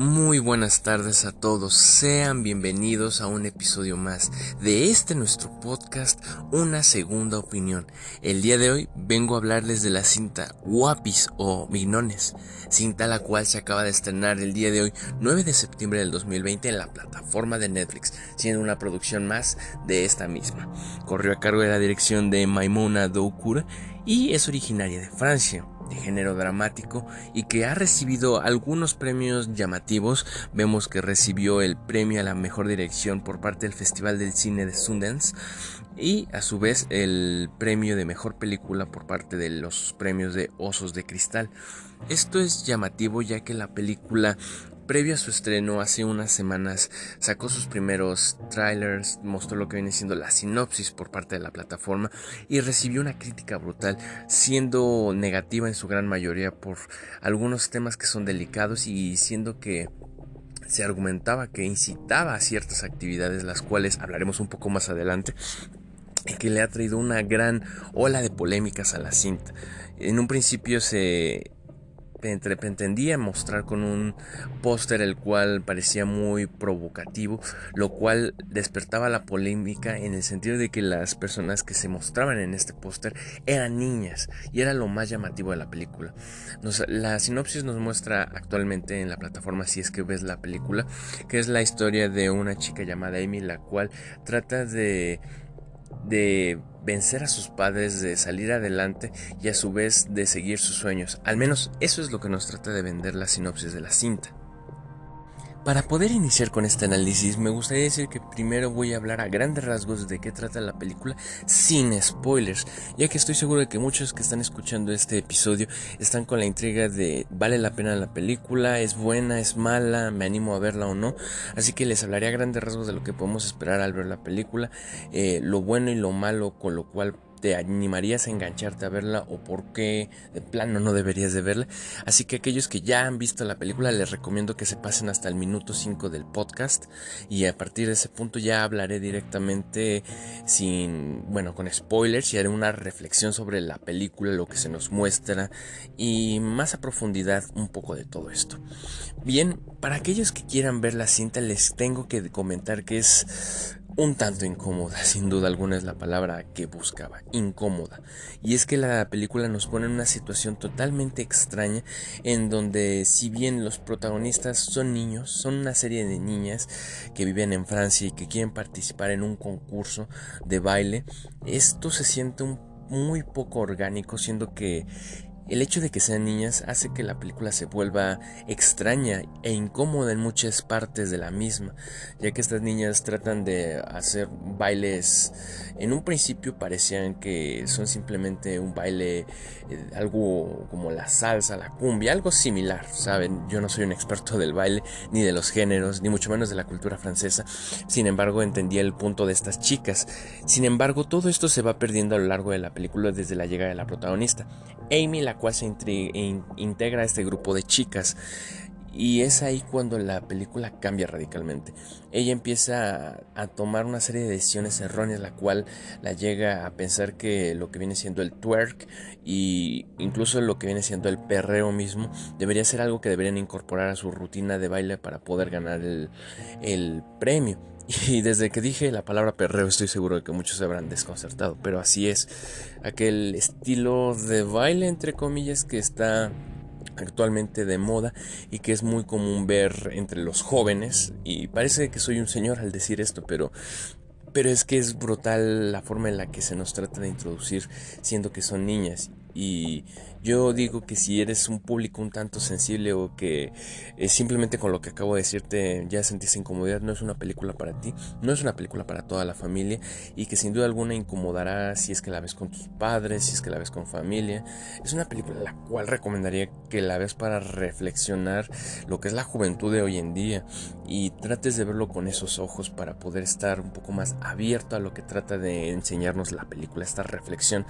Muy buenas tardes a todos, sean bienvenidos a un episodio más de este nuestro podcast Una Segunda Opinión. El día de hoy vengo a hablarles de la cinta Guapis o Mignones, cinta la cual se acaba de estrenar el día de hoy 9 de septiembre del 2020 en la plataforma de Netflix, siendo una producción más de esta misma. Corrió a cargo de la dirección de Maimuna Doukoura y es originaria de Francia de género dramático y que ha recibido algunos premios llamativos. Vemos que recibió el premio a la mejor dirección por parte del Festival del Cine de Sundance y a su vez el premio de mejor película por parte de los premios de Osos de Cristal. Esto es llamativo ya que la película previo a su estreno, hace unas semanas, sacó sus primeros trailers, mostró lo que viene siendo la sinopsis por parte de la plataforma y recibió una crítica brutal, siendo negativa en su gran mayoría por algunos temas que son delicados y siendo que se argumentaba que incitaba a ciertas actividades, las cuales hablaremos un poco más adelante, y que le ha traído una gran ola de polémicas a la cinta. En un principio se pretendía mostrar con un póster el cual parecía muy provocativo, lo cual despertaba la polémica en el sentido de que las personas que se mostraban en este póster eran niñas y era lo más llamativo de la película. la sinopsis nos muestra actualmente en la plataforma si es que ves la película, que es la historia de una chica llamada Amy, la cual trata de de vencer a sus padres, de salir adelante y a su vez de seguir sus sueños. Al menos eso es lo que nos trata de vender la sinopsis de la cinta. Para poder iniciar con este análisis, me gustaría decir que primero voy a hablar a grandes rasgos de qué trata la película sin spoilers, ya que estoy seguro de que muchos que están escuchando este episodio están con la intriga de vale la pena la película, es buena, es mala, me animo a verla o no, así que les hablaré a grandes rasgos de lo que podemos esperar al ver la película, eh, lo bueno y lo malo, con lo cual te animarías a engancharte a verla o por qué de plano no deberías de verla. Así que aquellos que ya han visto la película les recomiendo que se pasen hasta el minuto 5 del podcast y a partir de ese punto ya hablaré directamente sin, bueno, con spoilers y haré una reflexión sobre la película, lo que se nos muestra y más a profundidad un poco de todo esto. Bien, para aquellos que quieran ver la cinta les tengo que comentar que es un tanto incómoda, sin duda alguna es la palabra que buscaba, incómoda. Y es que la película nos pone en una situación totalmente extraña en donde si bien los protagonistas son niños, son una serie de niñas que viven en Francia y que quieren participar en un concurso de baile, esto se siente muy poco orgánico, siendo que el hecho de que sean niñas hace que la película se vuelva extraña e incómoda en muchas partes de la misma, ya que estas niñas tratan de hacer bailes, en un principio parecían que son simplemente un baile, eh, algo como la salsa, la cumbia, algo similar, ¿saben? Yo no soy un experto del baile, ni de los géneros, ni mucho menos de la cultura francesa, sin embargo entendía el punto de estas chicas. Sin embargo, todo esto se va perdiendo a lo largo de la película desde la llegada de la protagonista. Amy, la cual se integra este grupo de chicas. Y es ahí cuando la película cambia radicalmente. Ella empieza a, tomar una serie de decisiones erróneas, la cual la llega a pensar que lo que viene siendo el twerk y incluso lo que viene siendo el perreo mismo debería ser algo que deberían incorporar a su rutina de baile para poder ganar el premio. Y desde que dije la palabra perreo estoy seguro de que muchos se habrán desconcertado, pero así es. Aquel estilo de baile, entre comillas, que está actualmente de moda y que es muy común ver entre los jóvenes. Y parece que soy un señor al decir esto, pero pero es que es brutal la forma en la que se nos trata de introducir siendo que son niñas y yo digo que si eres un público un tanto sensible o que eh, simplemente con lo que acabo de decirte ya sentís incomodidad, no es una película para ti, no es una película para toda la familia y que sin duda alguna incomodará si es que la ves con tus padres, si es que la ves con familia. Es una película la cual recomendaría que la ves para reflexionar lo que es la juventud de hoy en día y trates de verlo con esos ojos para poder estar un poco más abierto a lo que trata de enseñarnos la película, esta reflexión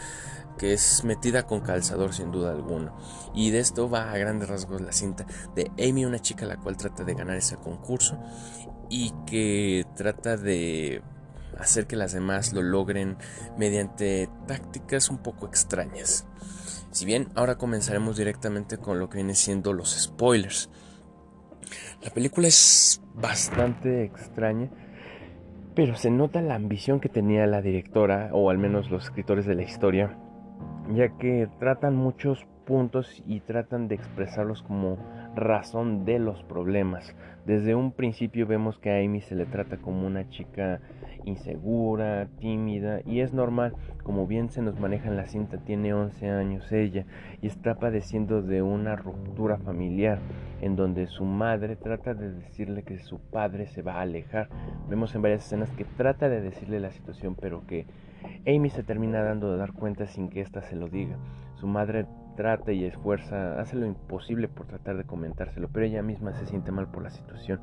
que es metida con calzador sin duda alguna. Y de esto va a grandes rasgos la cinta de Amy, una chica la cual trata de ganar ese concurso y que trata de hacer que las demás lo logren mediante tácticas un poco extrañas. Si bien ahora comenzaremos directamente con lo que viene siendo los spoilers. La película es bastante extraña, pero se nota la ambición que tenía la directora, o al menos los escritores de la historia, ya que tratan muchos puntos y tratan de expresarlos como razón de los problemas. Desde un principio vemos que a Amy se le trata como una chica insegura, tímida y es normal, como bien se nos maneja en la cinta, tiene 11 años ella y está padeciendo de una ruptura familiar en donde su madre trata de decirle que su padre se va a alejar. Vemos en varias escenas que trata de decirle la situación pero que Amy se termina dando de dar cuenta sin que ésta se lo diga. Su madre trata y esfuerza, hace lo imposible por tratar de comentárselo, pero ella misma se siente mal por la situación.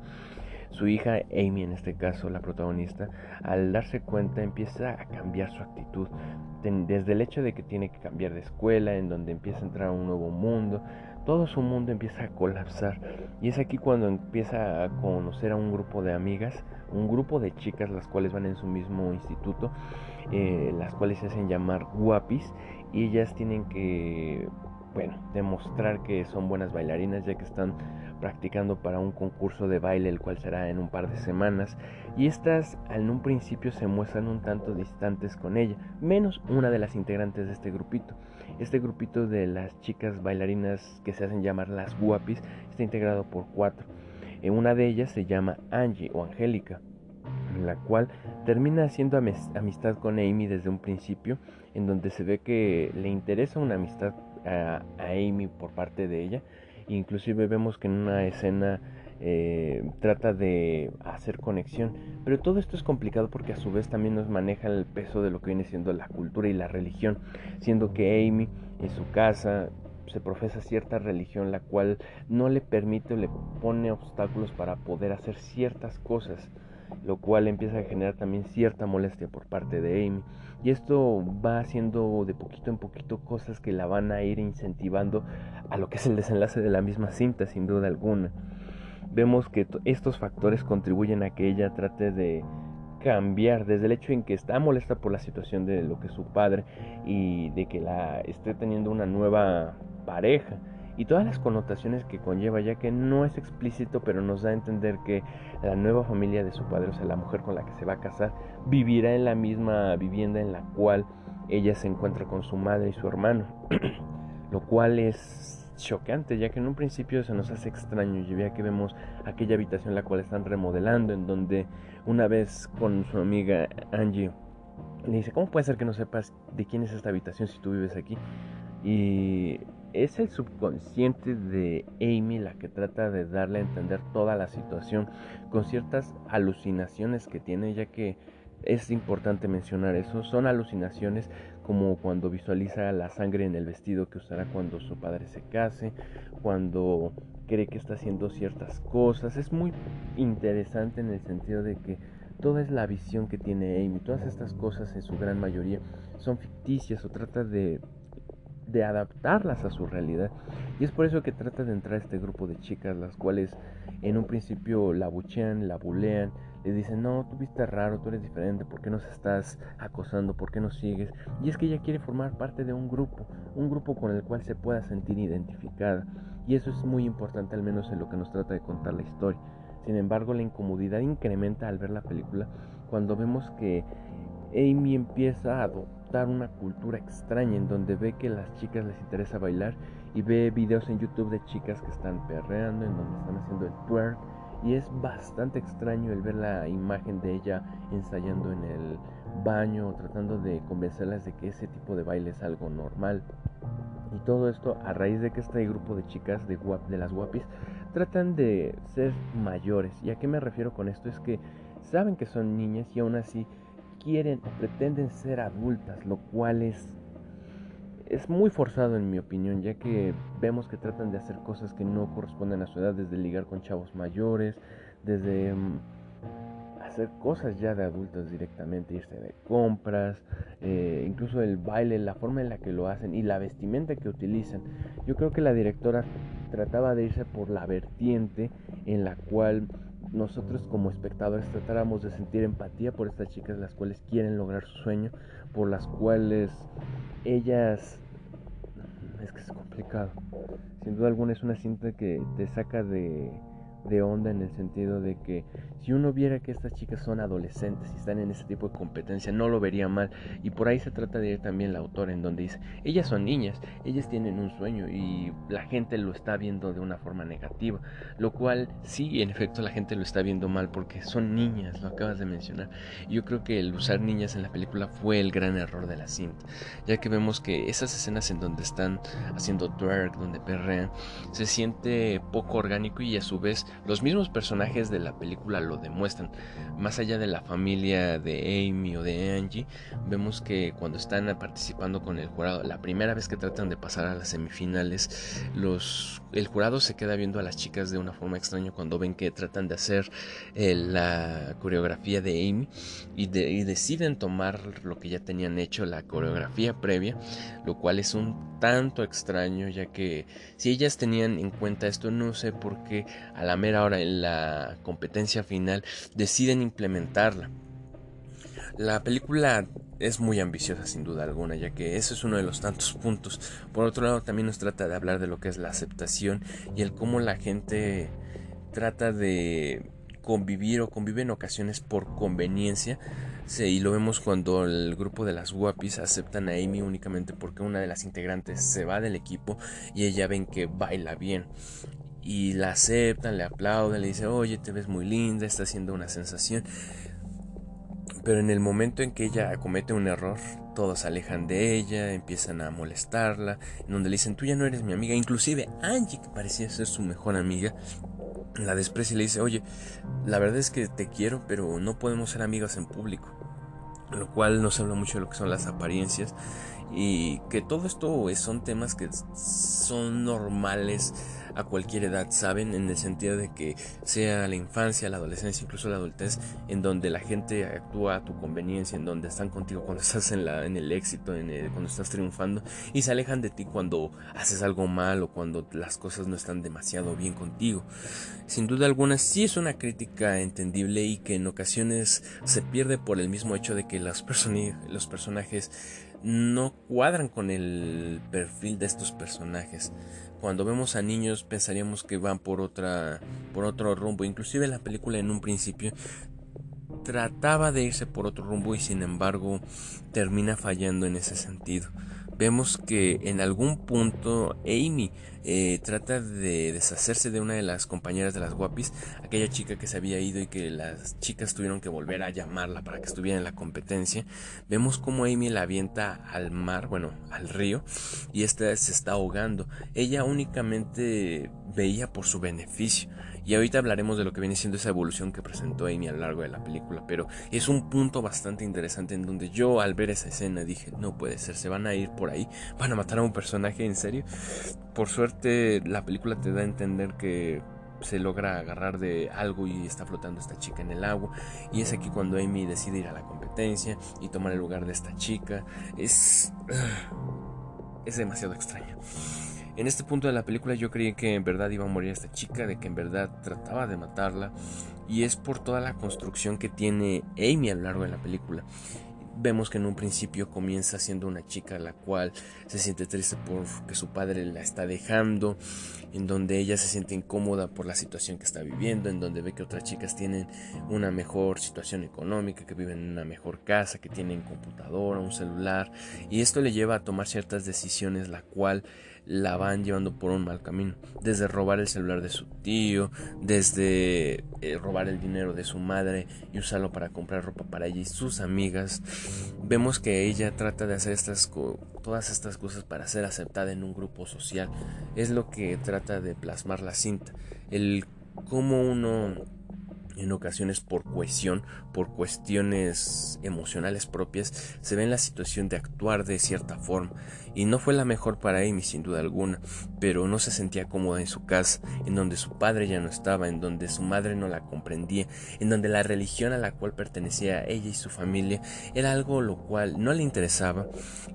Su hija Amy, en este caso la protagonista, al darse cuenta empieza a cambiar su actitud, desde el hecho de que tiene que cambiar de escuela, en donde empieza a entrar a un nuevo mundo, todo su mundo empieza a colapsar. Y es aquí cuando empieza a conocer a un grupo de amigas, un grupo de chicas las cuales van en su mismo instituto, eh, las cuales se hacen llamar guapis, y ellas tienen que bueno, demostrar que son buenas bailarinas ya que están practicando para un concurso de baile el cual será en un par de semanas y estas en un principio se muestran un tanto distantes con ella, menos una de las integrantes de este grupito. Este grupito de las chicas bailarinas que se hacen llamar las guapis está integrado por cuatro. Eh, una de ellas se llama Angie o Angélica, la cual termina haciendo amistad con Amy desde un principio, en donde se ve que le interesa una amistad a, Amy por parte de ella. Inclusive vemos que en una escena eh, trata de hacer conexión. Pero todo esto es complicado porque a su vez también nos maneja el peso de lo que viene siendo la cultura y la religión. Siendo que Amy en su casa se profesa cierta religión la cual no le permite o le pone obstáculos para poder hacer ciertas cosas lo cual empieza a generar también cierta molestia por parte de Amy. Y esto va haciendo de poquito en poquito cosas que la van a ir incentivando a lo que es el desenlace de la misma cinta, sin duda alguna. Vemos que estos factores contribuyen a que ella trate de cambiar desde el hecho en que está molesta por la situación de lo que es su padre y de que la esté teniendo una nueva pareja y todas las connotaciones que conlleva, ya que no es explícito, pero nos da a entender que la nueva familia de su padre, o sea, la mujer con la que se va a casar, vivirá en la misma vivienda en la cual ella se encuentra con su madre y su hermano, lo cual es chocante, ya que en un principio se nos hace extraño, ya que vemos aquella habitación la cual están remodelando, en donde una vez con su amiga Angie le dice, ¿cómo puede ser que no sepas de quién es esta habitación si tú vives aquí? Y es el subconsciente de Amy la que trata de darle a entender toda la situación con ciertas alucinaciones que tiene, ya que es importante mencionar eso. Son alucinaciones como cuando visualiza la sangre en el vestido que usará cuando su padre se case, cuando cree que está haciendo ciertas cosas. Es muy interesante en el sentido de que toda es la visión que tiene Amy. Todas estas cosas en su gran mayoría son ficticias o trata de de adaptarlas a su realidad. Y es por eso que trata de entrar este grupo de chicas, las cuales en un principio la buchean, la bulean, le dicen, no, tú viste raro, tú eres diferente, ¿por qué nos estás acosando? ¿Por qué nos sigues? Y es que ella quiere formar parte de un grupo, un grupo con el cual se pueda sentir identificada. Y eso es muy importante, al menos en lo que nos trata de contar la historia. Sin embargo, la incomodidad incrementa al ver la película cuando vemos que Amy empieza a adoptar una cultura extraña en donde ve que a las chicas les interesa bailar y ve videos en YouTube de chicas que están perreando, en donde están haciendo el twerk y es bastante extraño el ver la imagen de ella ensayando en el baño, tratando de convencerlas de que ese tipo de baile es algo normal. Y todo esto a raíz de que este grupo de chicas de, guap, de las guapis tratan de ser mayores. ¿Y a qué me refiero con esto? Es que saben que son niñas y aún así quieren o pretenden ser adultas, lo cual es, es muy forzado en mi opinión, ya que vemos que tratan de hacer cosas que no corresponden a su edad, desde ligar con chavos mayores, desde mm, hacer cosas ya de adultos directamente, irse de compras, eh, incluso el baile, la forma en la que lo hacen y la vestimenta que utilizan. Yo creo que la directora trataba de irse por la vertiente en la cual nosotros como espectadores tratáramos de sentir empatía por estas chicas las cuales quieren lograr su sueño, por las cuales ellas... Es que es complicado. Sin duda alguna es una cinta que te saca de de onda en el sentido de que si uno viera que estas chicas son adolescentes y están en ese tipo de competencia, no lo vería mal. Y por ahí se trata de ir también la autora en donde dice, ellas son niñas, ellas tienen un sueño y la gente lo está viendo de una forma negativa. Lo cual sí, en efecto, la gente lo está viendo mal porque son niñas, lo acabas de mencionar. Yo creo que el usar niñas en la película fue el gran error de la cinta, ya que vemos que esas escenas en donde están haciendo twerk, donde perrean, se siente poco orgánico y a su vez los mismos personajes de la película lo demuestran. Más allá de la familia de Amy o de Angie, vemos que cuando están participando con el jurado, la primera vez que tratan de pasar a las semifinales, los, el jurado se queda viendo a las chicas de una forma extraña cuando ven que tratan de hacer eh, la coreografía de Amy y, y deciden tomar lo que ya tenían hecho, la coreografía previa, lo cual es un tanto extraño ya que si ellas tenían en cuenta esto, no sé por qué a la mera hora en la competencia final deciden implementarla. La película es muy ambiciosa sin duda alguna, ya que ese es uno de los tantos puntos. Por otro lado, también nos trata de hablar de lo que es la aceptación y el cómo la gente trata de convivir o convive en ocasiones por conveniencia. y lo vemos cuando el grupo de las guapis aceptan a Amy únicamente porque una de las integrantes se va del equipo y ella ven que baila bien y la aceptan, le aplauden, le dicen, oye, te ves muy linda, está haciendo una sensación. Pero en el momento en que ella comete un error, todos se alejan de ella, empiezan a molestarla, en donde le dicen, tú ya no eres mi amiga. Inclusive Angie, que parecía ser su mejor amiga, la desprecia y le dice, oye, la verdad es que te quiero, pero no podemos ser amigas en público. Lo cual nos habla mucho de lo que son las apariencias y que todo esto son temas que son normales a cualquier edad, ¿saben? En el sentido de que sea la infancia, la adolescencia, incluso la adultez, en donde la gente actúa a tu conveniencia, en donde están contigo cuando estás en, la, en el éxito, en cuando estás triunfando, y se alejan de ti cuando haces algo mal o cuando las cosas no están demasiado bien contigo. Sin duda alguna, sí es una crítica entendible y que en ocasiones se pierde por el mismo hecho de que los, los personajes no cuadran con el perfil de estos personajes. Cuando vemos a niños pensaríamos que van por otra por otro rumbo, inclusive la película en un principio trataba de irse por otro rumbo y sin embargo termina fallando en ese sentido vemos que en algún punto Amy eh, trata de deshacerse de una de las compañeras de las guapis, aquella chica que se había ido y que las chicas tuvieron que volver a llamarla para que estuviera en la competencia. Vemos como Amy la avienta al mar, bueno, al río, y esta se está ahogando. Ella únicamente veía por su beneficio. Y ahorita hablaremos de lo que viene siendo esa evolución que presentó Amy a lo largo de la película, pero es un punto bastante interesante en donde yo al ver esa escena dije, no puede ser, se van a ir por ahí, van a matar a un personaje en serio. Por suerte la película te da a entender que se logra agarrar de algo y está flotando esta chica en el agua. Y es aquí cuando Amy decide ir a la competencia y tomar el lugar de esta chica. Es. Es demasiado extraño. En este punto de la película yo creí que en verdad iba a morir esta chica, de que en verdad trataba de matarla, y es por toda la construcción que tiene Amy a lo largo de la película. Vemos que en un principio comienza siendo una chica la cual se siente triste porque su padre la está dejando, en donde ella se siente incómoda por la situación que está viviendo, en donde ve que otras chicas tienen una mejor situación económica, que viven en una mejor casa, que tienen computadora, un celular, y esto le lleva a tomar ciertas decisiones, la cual la van llevando por un mal camino. Desde robar el celular de su tío, desde eh, robar el dinero de su madre y usarlo para comprar ropa para ella y sus amigas. Vemos que ella trata de hacer estas todas estas cosas para ser aceptada en un grupo social. Es lo que trata de plasmar la cinta. El cómo uno en ocasiones por cohesión, por cuestiones emocionales propias, se ve en la situación de actuar de cierta forma. Y no fue la mejor para Amy, sin duda alguna, pero no se sentía cómoda en su casa, en donde su padre ya no estaba, en donde su madre no la comprendía, en donde la religión a la cual pertenecía ella y su familia era algo lo cual no le interesaba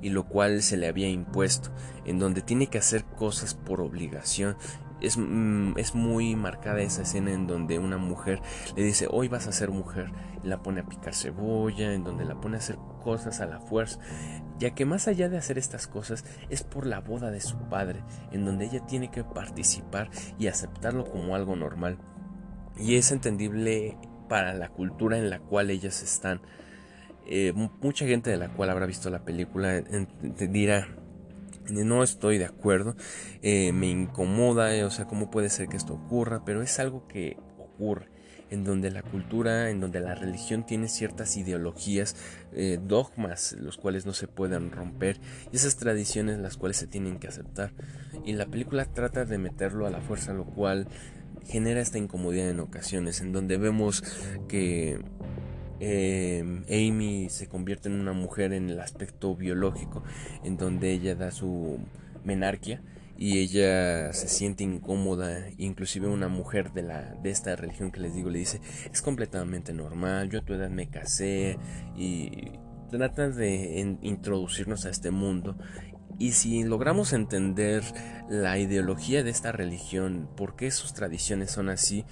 y lo cual se le había impuesto, en donde tiene que hacer cosas por obligación es, mm, es, muy marcada esa escena en donde una mujer le dice hoy vas a ser mujer y la pone a picar cebolla, en donde la pone a hacer cosas a la fuerza, ya que más allá de hacer estas cosas es por la boda de su padre, en donde ella tiene que participar y aceptarlo como algo normal. y es entendible para la cultura en la cual ellas están. Eh, mucha gente de la cual habrá visto la película dirá, no estoy de acuerdo, eh, me incomoda, o sea, cómo puede ser que esto ocurra, pero es algo que ocurre en donde la cultura, en donde la religión tiene ciertas ideologías, eh, dogmas, los cuales no se pueden romper, y esas tradiciones las cuales se tienen que aceptar. Y la película trata de meterlo a la fuerza, lo cual genera esta incomodidad en ocasiones, en donde vemos que eh, Amy se convierte en una mujer en el aspecto biológico, en donde ella da su menarquia y ella se siente incómoda, inclusive una mujer de la de esta religión que les digo le dice, "Es completamente normal, yo a tu edad me casé" y trata de introducirnos a este mundo y si logramos entender la ideología de esta religión, por qué sus tradiciones son así,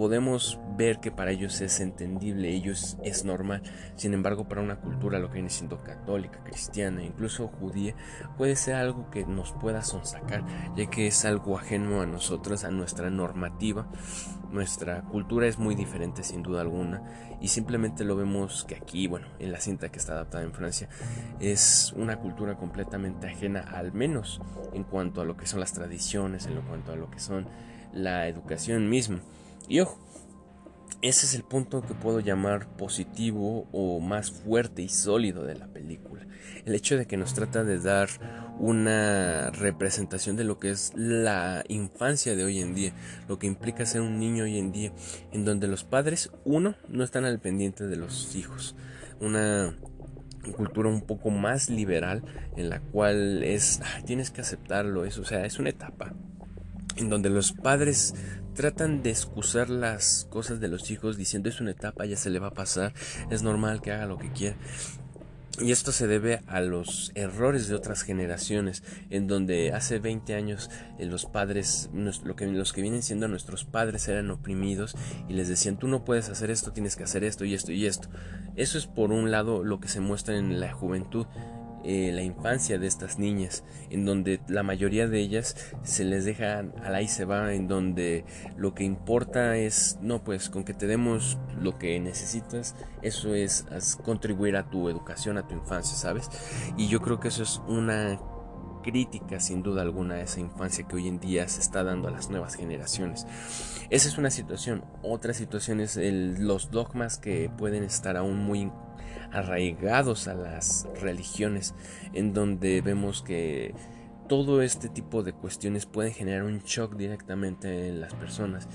podemos ver que para ellos es entendible, ellos es normal. Sin embargo, para una cultura, lo que viene siendo católica, cristiana, incluso judía, puede ser algo que nos pueda sonsacar, ya que es algo ajeno a nosotros, a nuestra normativa. Nuestra cultura es muy diferente sin duda alguna y simplemente lo vemos que aquí, bueno, en la cinta que está adaptada en Francia, es una cultura completamente ajena, al menos en cuanto a lo que son las tradiciones, en cuanto a lo que son la educación misma. Y ojo, ese es el punto que puedo llamar positivo o más fuerte y sólido de la película. El hecho de que nos trata de dar una representación de lo que es la infancia de hoy en día, lo que implica ser un niño hoy en día, en donde los padres, uno, no están al pendiente de los hijos. Una cultura un poco más liberal en la cual es ah, tienes que aceptarlo, eso, o sea, es una etapa en donde los padres tratan de excusar las cosas de los hijos diciendo es una etapa, ya se le va a pasar, es normal que haga lo que quiera. Y esto se debe a los errores de otras generaciones, en donde hace 20 años eh, los padres, lo que, los que vienen siendo nuestros padres eran oprimidos y les decían tú no puedes hacer esto, tienes que hacer esto y esto y esto. Eso es por un lado lo que se muestra en la juventud eh, la infancia de estas niñas, en donde la mayoría de ellas se les deja al ahí se va, en donde lo que importa es, no, pues con que te demos lo que necesitas, eso es, contribuir a tu educación, a tu infancia, ¿sabes? Y yo creo que eso es una crítica sin duda alguna a esa infancia que hoy en día se está dando a las nuevas generaciones. Esa es una situación. Otra situación es los dogmas que pueden estar aún muy arraigados a las religiones, en donde vemos que todo este tipo de cuestiones pueden generar un shock directamente en las personas.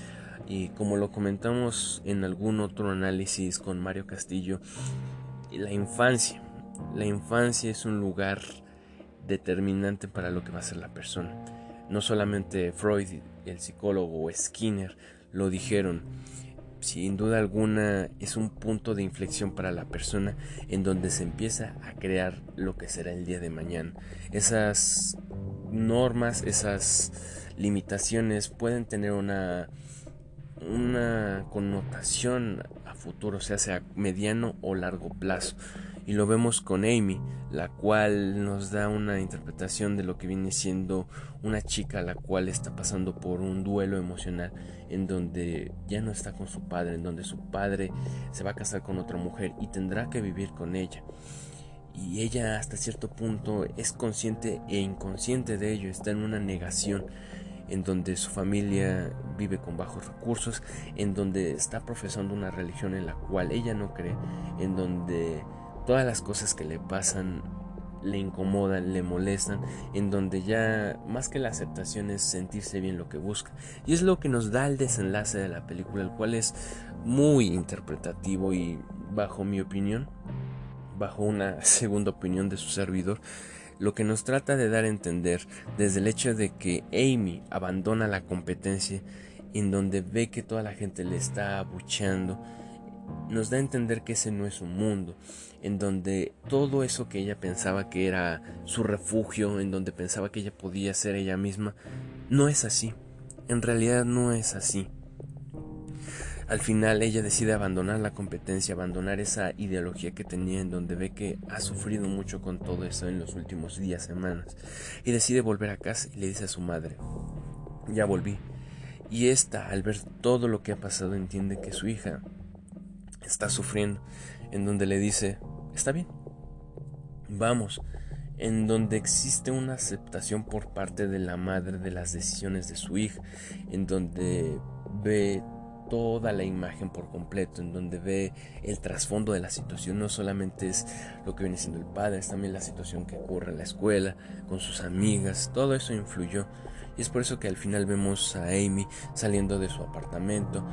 Y como lo comentamos en algún otro análisis con Mario Castillo, la infancia. La infancia es un lugar determinante para lo que va a ser la persona. No solamente Freud, el psicólogo o Skinner lo dijeron, sin duda alguna es un punto de inflexión para la persona en donde se empieza a crear lo que será el día de mañana. Esas normas, esas limitaciones pueden tener una una connotación a futuro, sea sea mediano o largo plazo y lo vemos con Amy, la cual nos da una interpretación de lo que viene siendo una chica la cual está pasando por un duelo emocional en donde ya no está con su padre, en donde su padre se va a casar con otra mujer y tendrá que vivir con ella. Y ella hasta cierto punto es consciente e inconsciente de ello, está en una negación en donde su familia vive con bajos recursos, en donde está profesando una religión en la cual ella no cree, en donde todas las cosas que le pasan le incomodan, le molestan, en donde ya más que la aceptación es sentirse bien lo que busca. Y es lo que nos da el desenlace de la película, el cual es muy interpretativo y bajo mi opinión, bajo una segunda opinión de su servidor, lo que nos trata de dar a entender desde el hecho de que Amy abandona la competencia, en donde ve que toda la gente le está abucheando, nos da a entender que ese no es un mundo, en donde todo eso que ella pensaba que era su refugio, en donde pensaba que ella podía ser ella misma, no es así. En realidad no es así. Al final ella decide abandonar la competencia, abandonar esa ideología que tenía en donde ve que ha sufrido mucho con todo eso en los últimos días, semanas, y decide volver a casa y le dice a su madre, ya volví, Y esta, al ver todo lo que ha pasado, entiende que su hija está sufriendo, en donde le dice, está bien, vamos, en donde existe una aceptación por parte de la madre de las decisiones de su hija, en donde ve toda la imagen por completo, en donde ve el trasfondo de la situación. No solamente es lo que viene siendo el padre, es también la situación que ocurre en la escuela, con sus amigas, todo eso influyó. Y es por eso que al final vemos a Amy saliendo de su apartamento,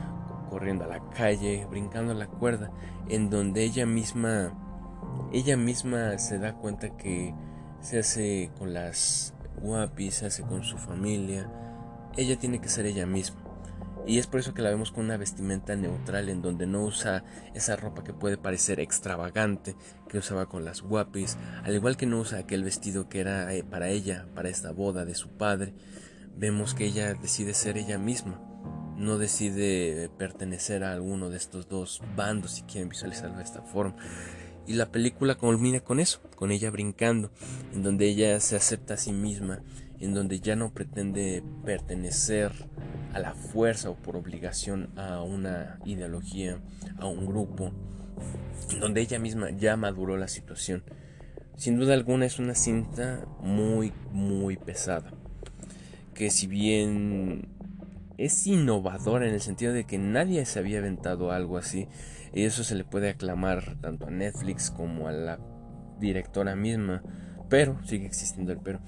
corriendo a la calle, brincando la cuerda, en donde ella misma, ella misma se da cuenta que se hace con las guapis, se hace con su familia. Ella tiene que ser ella misma. Y es por eso que la vemos con una vestimenta neutral en donde no usa esa ropa que puede parecer extravagante que usaba con las guapis, al igual que no usa aquel vestido que era eh, para ella, para esta boda de su padre. Vemos que ella decide ser ella misma, no decide pertenecer a alguno de estos dos bandos, si quieren visualizarlo de esta forma. Y la película culmina con eso, con ella brincando, en donde ella se acepta a sí misma, en donde ya no pretende pertenecer a la fuerza o por obligación a una ideología, a un grupo, donde ella misma ya maduró la situación. Sin duda alguna es una cinta muy, muy pesada, que si bien es innovadora en el sentido de que nadie se había aventado algo así, y eso se le puede aclamar tanto a Netflix como a la directora misma, pero, sigue existiendo el pero,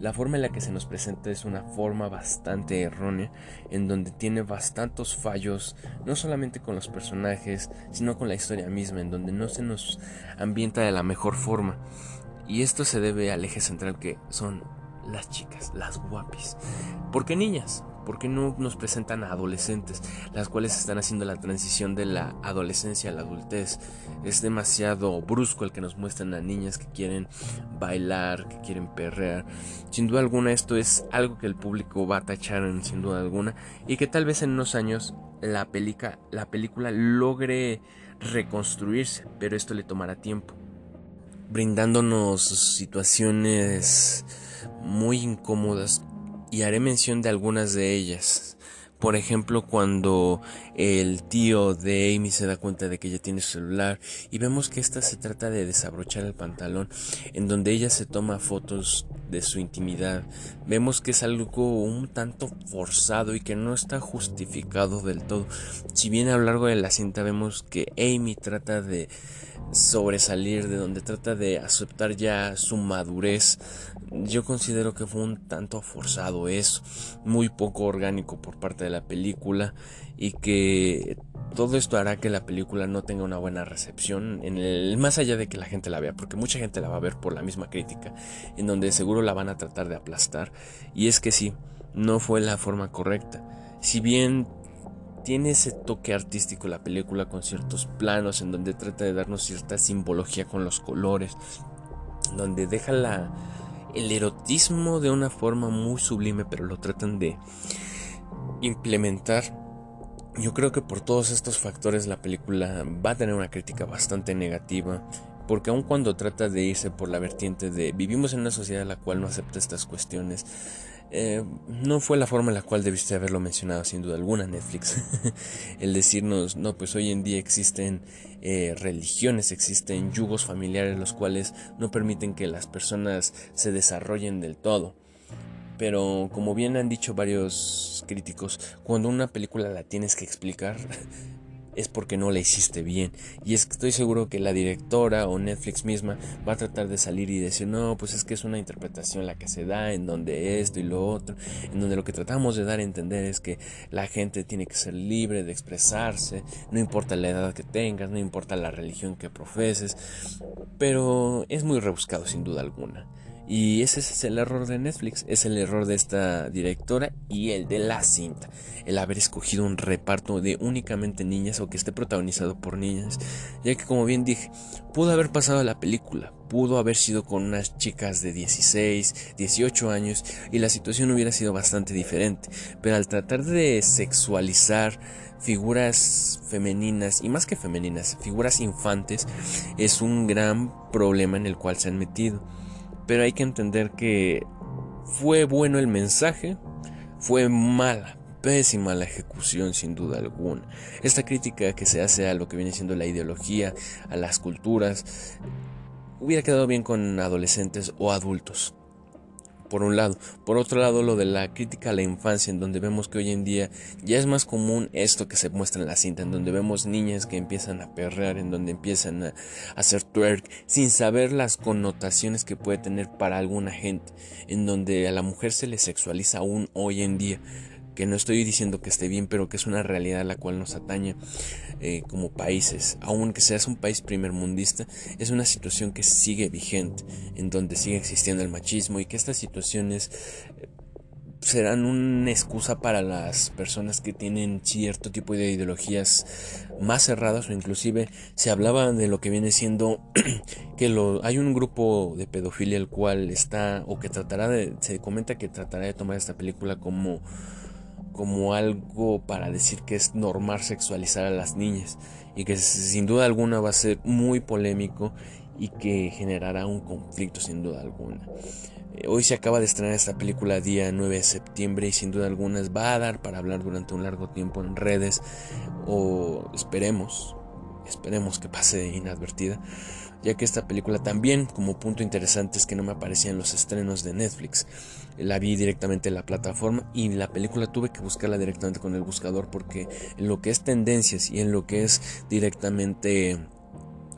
la forma en la que se nos presenta es una forma bastante errónea, en donde tiene bastantes fallos, no solamente con los personajes, sino con la historia misma, en donde no se nos ambienta de la mejor forma. Y esto se debe al eje central que son las chicas, las guapis. ¿Por qué niñas? ¿Por qué no nos presentan a adolescentes, las cuales están haciendo la transición de la adolescencia a la adultez? Es demasiado brusco el que nos muestran a niñas que quieren bailar, que quieren perrear. Sin duda alguna esto es algo que el público va a tachar sin duda alguna y que tal vez en unos años la, la película logre reconstruirse, pero esto le tomará tiempo, brindándonos situaciones muy incómodas y haré mención de algunas de ellas. Por ejemplo, cuando el tío de Amy se da cuenta de que ella tiene su celular y vemos que esta se trata de desabrochar el pantalón, en donde ella se toma fotos de su intimidad. Vemos que es algo un tanto forzado y que no está justificado del todo. Si bien a lo largo de la cinta vemos que Amy trata de sobresalir, de donde trata de aceptar ya su madurez, yo considero que fue un tanto forzado eso, muy poco orgánico por parte de la película y que todo esto hará que la película no tenga una buena recepción en el más allá de que la gente la vea, porque mucha gente la va a ver por la misma crítica, en donde seguro la van a tratar de aplastar y es que sí, no fue la forma correcta. Si bien tiene ese toque artístico la película con ciertos planos en donde trata de darnos cierta simbología con los colores, donde deja el erotismo de una forma muy sublime, pero lo tratan de implementar. Yo creo que por todos estos factores la película va a tener una crítica bastante negativa, porque aun cuando trata de irse por la vertiente de vivimos en una sociedad la cual no acepta estas cuestiones, eh, no fue la forma en la cual debiste haberlo mencionado, sin duda alguna, Netflix. el decirnos, no, pues hoy en día existen eh, religiones, existen yugos familiares los cuales no permiten que las personas se desarrollen del todo. Pero como bien han dicho varios críticos, cuando una película la tienes que explicar, es porque no la hiciste bien. Y es que estoy seguro que la directora o Netflix misma va a tratar de salir y decir, no, pues es que es una interpretación la que se da, en donde esto y lo otro, en donde lo que tratamos de dar a entender es que la gente tiene que ser libre de expresarse, no importa la edad que tengas, no importa la religión que profeses, pero es muy rebuscado sin duda alguna. Y ese es el error de Netflix, es el error de esta directora y el de la cinta. El haber escogido un reparto de únicamente niñas o que esté protagonizado por niñas. Ya que como bien dije, pudo haber pasado la película, pudo haber sido con unas chicas de 16, 18 años y la situación hubiera sido bastante diferente. Pero al tratar de sexualizar figuras femeninas y más que femeninas, figuras infantes, es un gran problema en el cual se han metido pero hay que entender que fue bueno el mensaje, fue mala pésima la ejecución sin duda alguna. Esta crítica que se hace a lo que viene siendo la ideología, a las culturas, hubiera quedado bien con adolescentes o adultos por un lado. Por otro lado, lo de la crítica a la infancia, en donde vemos que hoy en día ya es más común esto que se muestra en la cinta, en donde vemos niñas que empiezan a perrear, en donde empiezan a hacer twerk, sin saber las connotaciones que puede tener para alguna gente, en donde a la mujer se le sexualiza aún hoy en día que no estoy diciendo que esté bien, pero que es una realidad a la cual nos atañe eh, como países. Aunque seas un país primermundista, es una situación que sigue vigente, en donde sigue existiendo el machismo y que estas situaciones eh, serán una excusa para las personas que tienen cierto tipo de ideologías más cerradas o inclusive se hablaba de lo que viene siendo que lo, hay un grupo de pedofilia el cual está o que tratará de se comenta que tratará de tomar esta película como como algo para decir que es normal sexualizar a las niñas y que sin duda alguna va a ser muy polémico y que generará un conflicto sin duda alguna. Eh, hoy se acaba de estrenar esta película día 9 de septiembre y sin duda alguna va a dar para hablar durante un largo tiempo en redes o esperemos, esperemos que pase inadvertida ya que esta película también, como punto interesante, es que no me aparecía en los estrenos de Netflix. La vi directamente en la plataforma y la película tuve que buscarla directamente con el buscador porque en lo que es tendencias y en lo que es directamente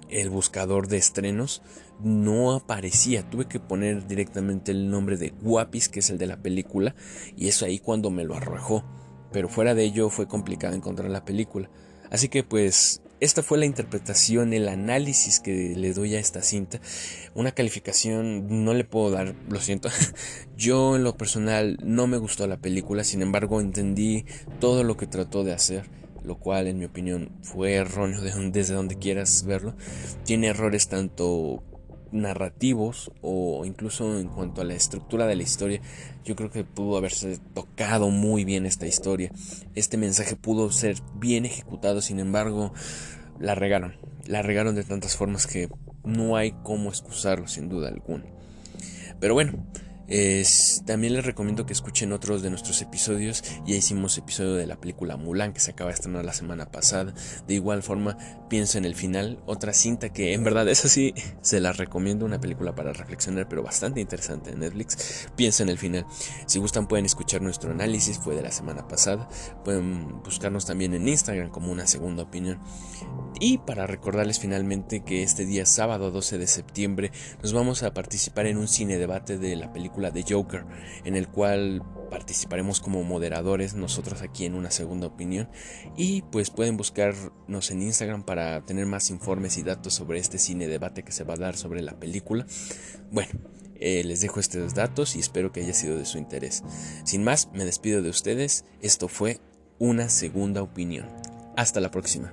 el buscador de estrenos no aparecía. Tuve que poner directamente el nombre de Guapis, que es el de la película, y eso ahí cuando me lo arrojó. Pero fuera de ello fue complicado encontrar la película. Así que pues esta fue la interpretación, el análisis que le doy a esta cinta. Una calificación no le puedo dar, lo siento. Yo en lo personal no me gustó la película, sin embargo entendí todo lo que trató de hacer, lo cual en mi opinión fue erróneo desde donde quieras verlo. Tiene errores tanto narrativos o incluso en cuanto a la estructura de la historia, yo creo que pudo haberse tocado muy bien esta historia. Este mensaje pudo ser bien ejecutado, sin embargo, la regaron. La regaron de tantas formas que no hay cómo excusarlo, sin duda alguna. Pero bueno, también les recomiendo que escuchen otros de nuestros episodios. Ya hicimos episodio de la película Mulan que se acaba de estrenar la semana pasada. De igual forma, pienso en el final. Otra cinta que en verdad es así, se la recomiendo. Una película para reflexionar, pero bastante interesante en Netflix. Pienso en el final. Si gustan, pueden escuchar nuestro análisis. Fue de la semana pasada. Pueden buscarnos también en Instagram como una segunda opinión. Y para recordarles finalmente que este día sábado 12 de septiembre nos vamos a participar en un cine debate de la de Joker, en el cual participaremos como moderadores nosotros aquí en una segunda opinión y pues pueden buscarnos en Instagram para tener más informes y datos sobre este cine debate que se va a dar sobre la película. Bueno, eh, les dejo estos datos y espero que haya sido de su interés. Sin más, me despido de ustedes. Esto fue una segunda opinión. Hasta la próxima.